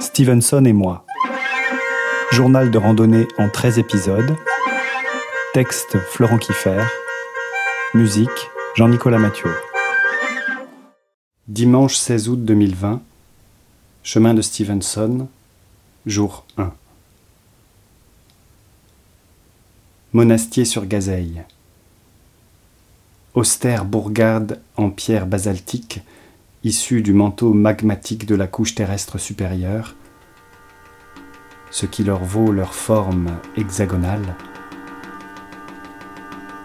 Stevenson et moi. Journal de randonnée en 13 épisodes. Texte Florent Kiffer. Musique Jean-Nicolas Mathieu. Dimanche 16 août 2020. Chemin de Stevenson. Jour 1. Monastier sur Gazeille. Austère bourgade en pierre basaltique issus du manteau magmatique de la couche terrestre supérieure, ce qui leur vaut leur forme hexagonale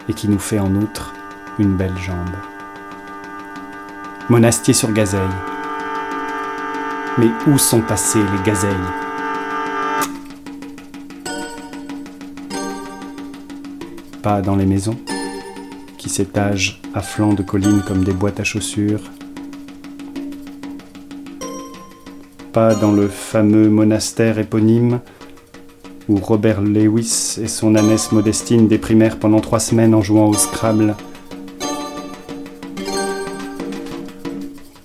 et qui nous fait en outre une belle jambe. Monastier sur Gazeille. Mais où sont passées les gazelles? Pas dans les maisons, qui s'étagent à flanc de collines comme des boîtes à chaussures pas dans le fameux monastère éponyme où Robert Lewis et son ânesse Modestine déprimèrent pendant trois semaines en jouant au Scrabble.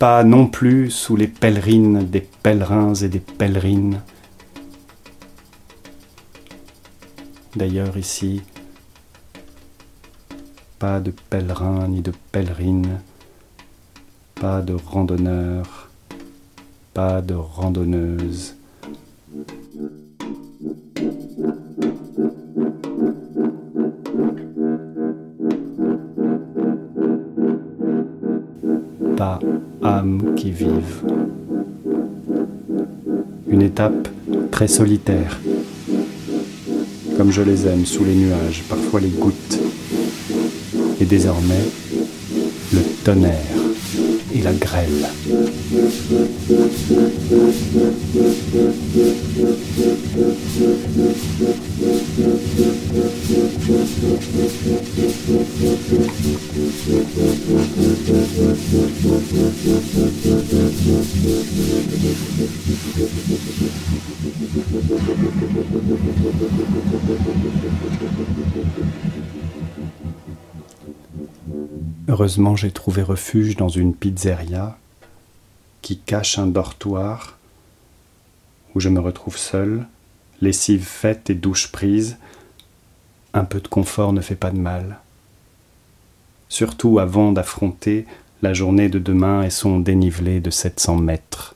Pas non plus sous les pèlerines des pèlerins et des pèlerines. D'ailleurs ici, pas de pèlerins ni de pèlerines, pas de randonneurs pas de randonneuse. Pas âme qui vive. Une étape très solitaire, comme je les aime sous les nuages, parfois les gouttes, et désormais le tonnerre et la grêle. Heureusement, j'ai trouvé refuge dans une pizzeria qui cache un dortoir où je me retrouve seul, lessive faite et douche prise. Un peu de confort ne fait pas de mal. Surtout avant d'affronter la journée de demain et son dénivelé de 700 mètres.